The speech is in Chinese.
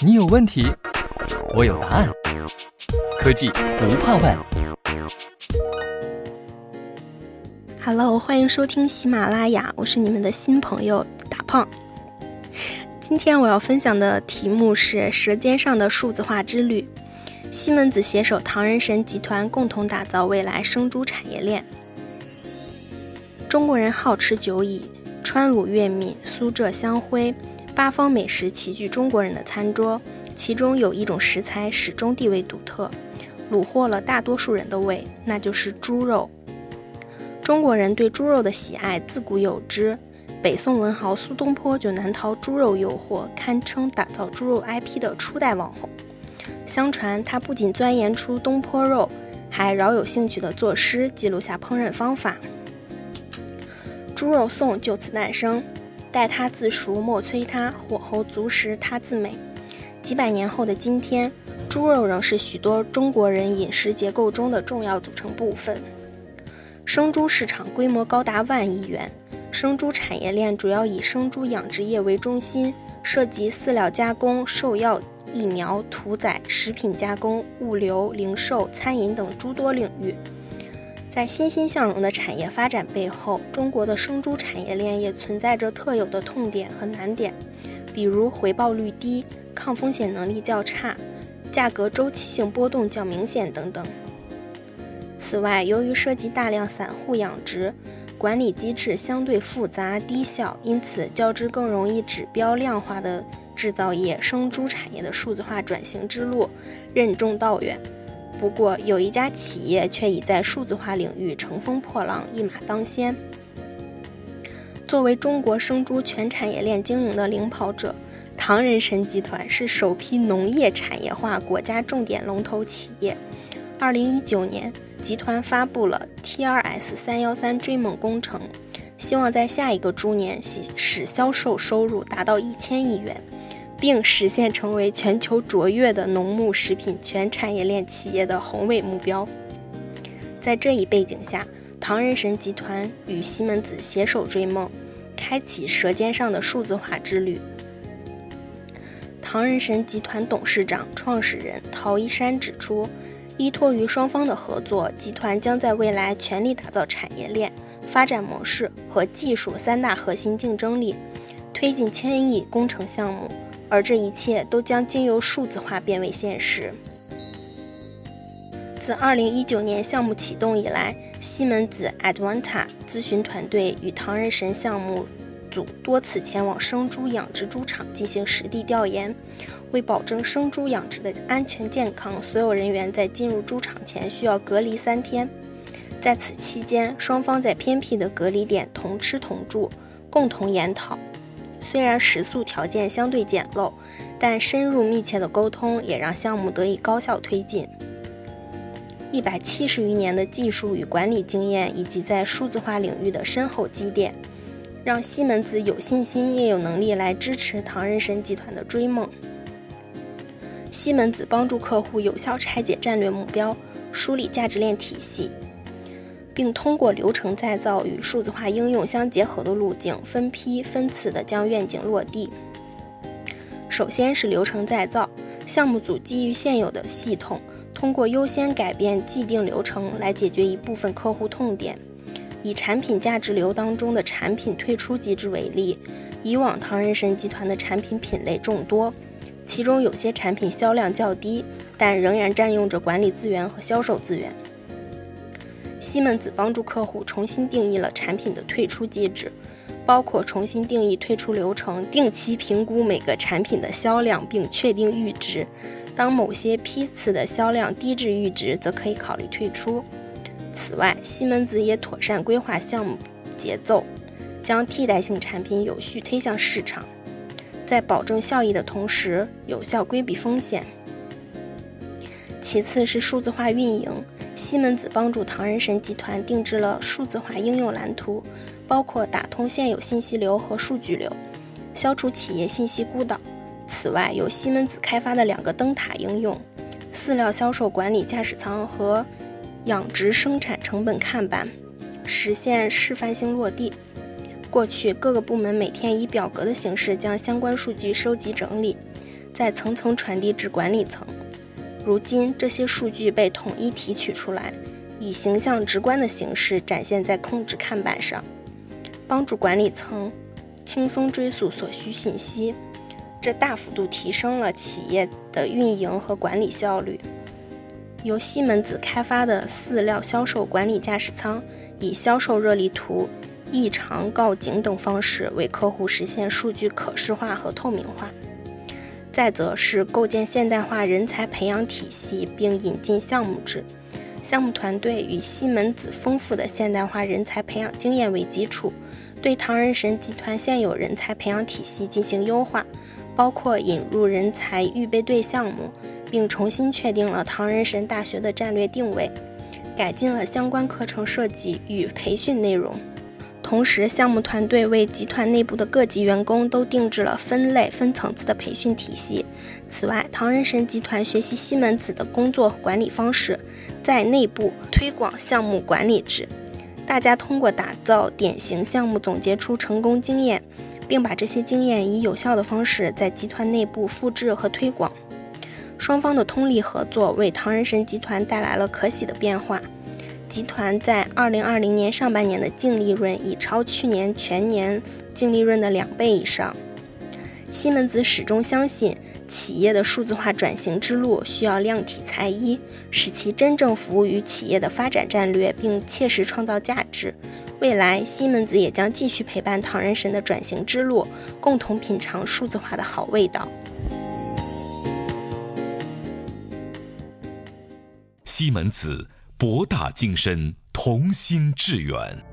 你有问题，我有答案。科技不怕问。Hello，欢迎收听喜马拉雅，我是你们的新朋友大胖。今天我要分享的题目是《舌尖上的数字化之旅》。西门子携手唐人神集团，共同打造未来生猪产业链。中国人好吃久矣，川鲁粤闽苏浙湘徽，八方美食齐聚中国人的餐桌。其中有一种食材始终地位独特，虏获了大多数人的胃，那就是猪肉。中国人对猪肉的喜爱自古有之，北宋文豪苏东坡就难逃猪肉诱惑，堪称打造猪肉 IP 的初代网红。相传他不仅钻研出东坡肉，还饶有兴趣地作诗记录下烹饪方法。猪肉颂就此诞生，待它自熟莫催它，火候足时它自美。几百年后的今天，猪肉仍是许多中国人饮食结构中的重要组成部分。生猪市场规模高达万亿元，生猪产业链主要以生猪养殖业为中心，涉及饲料加工、兽药、疫苗、屠宰、食品加工、物流、零售、餐饮等诸多领域。在欣欣向荣的产业发展背后，中国的生猪产业链也存在着特有的痛点和难点，比如回报率低、抗风险能力较差、价格周期性波动较明显等等。此外，由于涉及大量散户养殖，管理机制相对复杂低效，因此较之更容易指标量化的制造业，生猪产业的数字化转型之路任重道远。不过，有一家企业却已在数字化领域乘风破浪，一马当先。作为中国生猪全产业链经营的领跑者，唐人参集团是首批农业产业化国家重点龙头企业。二零一九年，集团发布了 TRS 三幺三追梦工程，希望在下一个猪年使销售收入达到一千亿元。并实现成为全球卓越的农牧食品全产业链企业的宏伟目标。在这一背景下，唐人神集团与西门子携手追梦，开启舌尖上的数字化之旅。唐人神集团董事长、创始人陶一山指出，依托于双方的合作，集团将在未来全力打造产业链发展模式和技术三大核心竞争力，推进千亿工程项目。而这一切都将经由数字化变为现实。自2019年项目启动以来，西门子 Advanta 咨询团队与唐人神项目组多次前往生猪养殖猪场进行实地调研，为保证生猪养殖的安全健康，所有人员在进入猪场前需要隔离三天。在此期间，双方在偏僻的隔离点同吃同住，共同研讨。虽然食宿条件相对简陋，但深入密切的沟通也让项目得以高效推进。一百七十余年的技术与管理经验，以及在数字化领域的深厚积淀，让西门子有信心也有能力来支持唐人神集团的追梦。西门子帮助客户有效拆解战略目标，梳理价值链体系。并通过流程再造与数字化应用相结合的路径，分批分次地将愿景落地。首先是流程再造，项目组基于现有的系统，通过优先改变既定流程来解决一部分客户痛点。以产品价值流当中的产品退出机制为例，以往唐人神集团的产品品类众多，其中有些产品销量较低，但仍然占用着管理资源和销售资源。西门子帮助客户重新定义了产品的退出机制，包括重新定义退出流程，定期评估每个产品的销量，并确定阈值。当某些批次的销量低至阈值，则可以考虑退出。此外，西门子也妥善规划项目节奏，将替代性产品有序推向市场，在保证效益的同时，有效规避风险。其次是数字化运营。西门子帮助唐人神集团定制了数字化应用蓝图，包括打通现有信息流和数据流，消除企业信息孤岛。此外，有西门子开发的两个灯塔应用：饲料销售管理驾驶舱和养殖生产成本看板，实现示范性落地。过去各个部门每天以表格的形式将相关数据收集整理，再层层传递至管理层。如今，这些数据被统一提取出来，以形象直观的形式展现在控制看板上，帮助管理层轻松追溯所需信息。这大幅度提升了企业的运营和管理效率。由西门子开发的饲料销售管理驾驶舱，以销售热力图、异常告警等方式为客户实现数据可视化和透明化。再则是构建现代化人才培养体系，并引进项目制。项目团队与西门子丰富的现代化人才培养经验为基础，对唐人神集团现有人才培养体系进行优化。包括引入人才预备队项目，并重新确定了唐人神大学的战略定位，改进了相关课程设计与培训内容。同时，项目团队为集团内部的各级员工都定制了分类、分层次的培训体系。此外，唐人神集团学习西门子的工作管理方式，在内部推广项目管理制。大家通过打造典型项目，总结出成功经验。并把这些经验以有效的方式在集团内部复制和推广，双方的通力合作为唐人神集团带来了可喜的变化。集团在二零二零年上半年的净利润已超去年全年净利润的两倍以上。西门子始终相信，企业的数字化转型之路需要量体裁衣，使其真正服务于企业的发展战略，并切实创造价值。未来，西门子也将继续陪伴唐人神的转型之路，共同品尝数字化的好味道。西门子，博大精深，同心致远。